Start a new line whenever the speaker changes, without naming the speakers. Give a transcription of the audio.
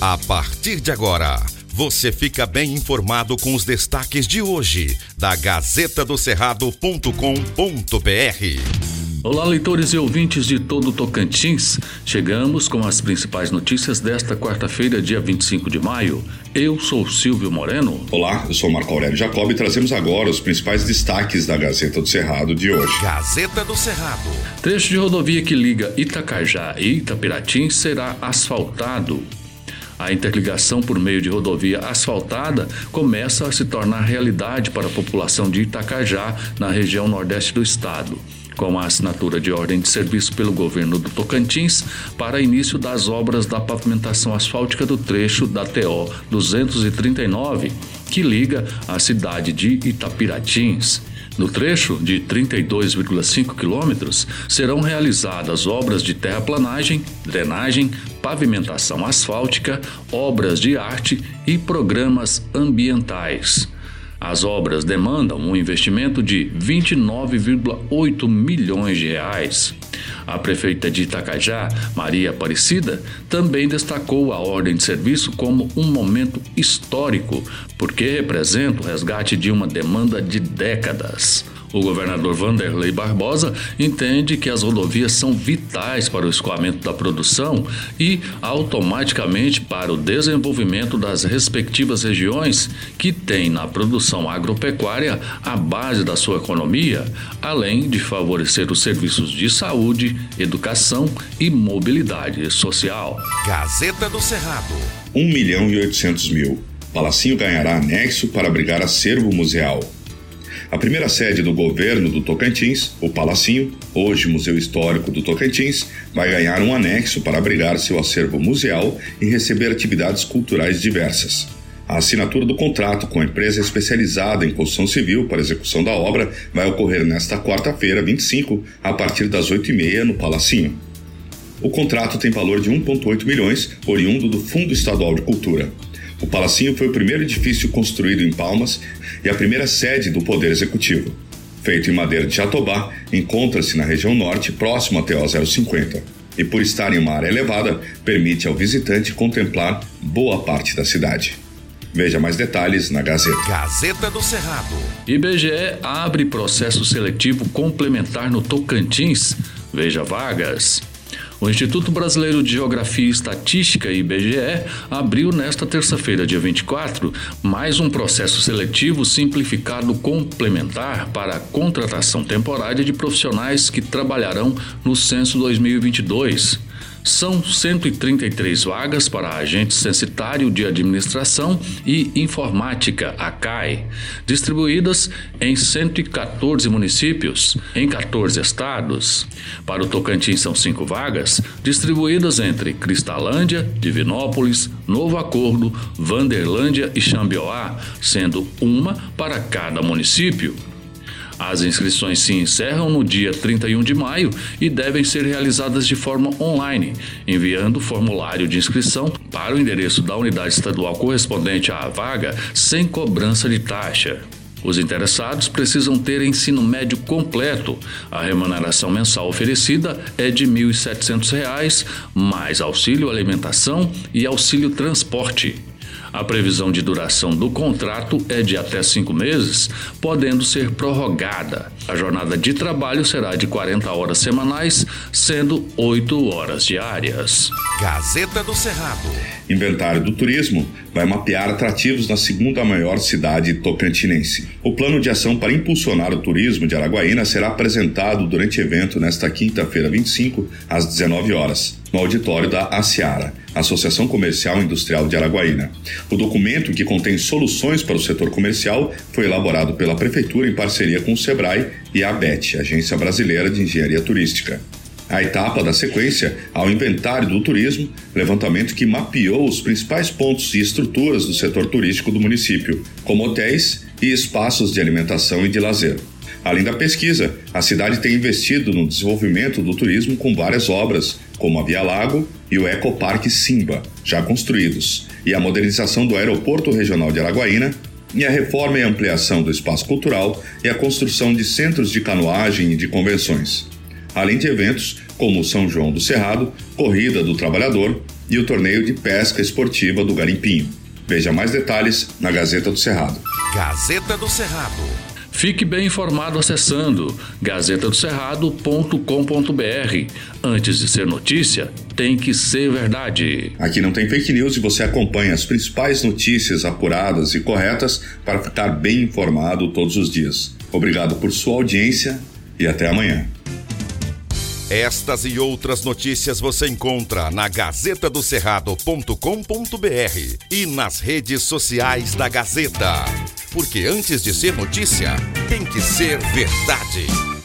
A partir de agora, você fica bem informado com os destaques de hoje da Gazeta do Cerrado.com.br.
Olá, leitores e ouvintes de todo o Tocantins. Chegamos com as principais notícias desta quarta-feira, dia 25 de maio. Eu sou Silvio Moreno.
Olá, eu sou Marco Aurélio Jacob e trazemos agora os principais destaques da Gazeta do Cerrado de hoje.
Gazeta do Cerrado.
Trecho de rodovia que liga Itacajá e Itapiratins será asfaltado. A interligação por meio de rodovia asfaltada começa a se tornar realidade para a população de Itacajá, na região nordeste do estado com a assinatura de ordem de serviço pelo governo do Tocantins para início das obras da pavimentação asfáltica do trecho da TO 239, que liga a cidade de Itapiratins. No trecho de 32,5 quilômetros, serão realizadas obras de terraplanagem, drenagem, pavimentação asfáltica, obras de arte e programas ambientais. As obras demandam um investimento de 29,8 milhões de reais. A prefeita de Itacajá, Maria Aparecida, também destacou a ordem de serviço como um momento histórico, porque representa o resgate de uma demanda de décadas. O governador Vanderlei Barbosa entende que as rodovias são vitais para o escoamento da produção e automaticamente para o desenvolvimento das respectivas regiões que têm na produção agropecuária a base da sua economia, além de favorecer os serviços de saúde, educação e mobilidade social.
Gazeta do Cerrado.
1 milhão e 800 mil. Palacinho ganhará anexo para abrigar acervo museal. A primeira sede do governo do Tocantins, o Palacinho, hoje Museu Histórico do Tocantins, vai ganhar um anexo para abrigar seu acervo museal e receber atividades culturais diversas. A assinatura do contrato com a empresa especializada em construção civil para execução da obra vai ocorrer nesta quarta-feira, 25, a partir das 8h30 no Palacinho. O contrato tem valor de 1,8 milhões, oriundo do Fundo Estadual de Cultura. O Palacinho foi o primeiro edifício construído em Palmas e a primeira sede do Poder Executivo. Feito em madeira de Jatobá, encontra-se na região norte, próximo até o 050, e por estar em uma área elevada, permite ao visitante contemplar boa parte da cidade. Veja mais detalhes na Gazeta.
Gazeta do Cerrado.
IBGE abre processo seletivo complementar no Tocantins. Veja vagas. O Instituto Brasileiro de Geografia e Estatística, IBGE, abriu nesta terça-feira, dia 24, mais um processo seletivo simplificado complementar para a contratação temporária de profissionais que trabalharão no censo 2022. São 133 vagas para agente censitário de administração e informática, ACAI, distribuídas em 114 municípios, em 14 estados. Para o Tocantins são cinco vagas, distribuídas entre Cristalândia, Divinópolis, Novo Acordo, Vanderlândia e Xambioá, sendo uma para cada município. As inscrições se encerram no dia 31 de maio e devem ser realizadas de forma online, enviando o formulário de inscrição para o endereço da unidade estadual correspondente à vaga sem cobrança de taxa. Os interessados precisam ter ensino médio completo. A remuneração mensal oferecida é de R$ 1.700, mais auxílio alimentação e auxílio transporte. A previsão de duração do contrato é de até cinco meses, podendo ser prorrogada. A jornada de trabalho será de 40 horas semanais, sendo 8 horas diárias.
Gazeta do Cerrado.
Inventário do Turismo vai mapear atrativos na segunda maior cidade tocantinense. O plano de ação para impulsionar o turismo de Araguaína será apresentado durante evento nesta quinta-feira, 25, às 19 horas, no auditório da ASEARA, Associação Comercial Industrial de Araguaína. O documento, que contém soluções para o setor comercial, foi elaborado pela Prefeitura em parceria com o SEBRAE e a ABET, Agência Brasileira de Engenharia Turística. A etapa da sequência ao inventário do turismo, levantamento que mapeou os principais pontos e estruturas do setor turístico do município, como hotéis e espaços de alimentação e de lazer. Além da pesquisa, a cidade tem investido no desenvolvimento do turismo com várias obras, como a Via Lago e o Ecoparque Simba, já construídos, e a modernização do Aeroporto Regional de Araguaína, e a reforma e ampliação do espaço cultural e a construção de centros de canoagem e de convenções além de eventos como São João do Cerrado, Corrida do Trabalhador, e o torneio de pesca esportiva do Garimpinho. Veja mais detalhes na Gazeta do Cerrado.
Gazeta do Cerrado.
Fique bem informado acessando gazetadocerrado.com.br. Antes de ser notícia, tem que ser verdade.
Aqui não tem fake news e você acompanha as principais notícias apuradas e corretas para ficar bem informado todos os dias. Obrigado por sua audiência e até amanhã.
Estas e outras notícias você encontra na gazetadocerrado.com.br e nas redes sociais da Gazeta. Porque antes de ser notícia, tem que ser verdade.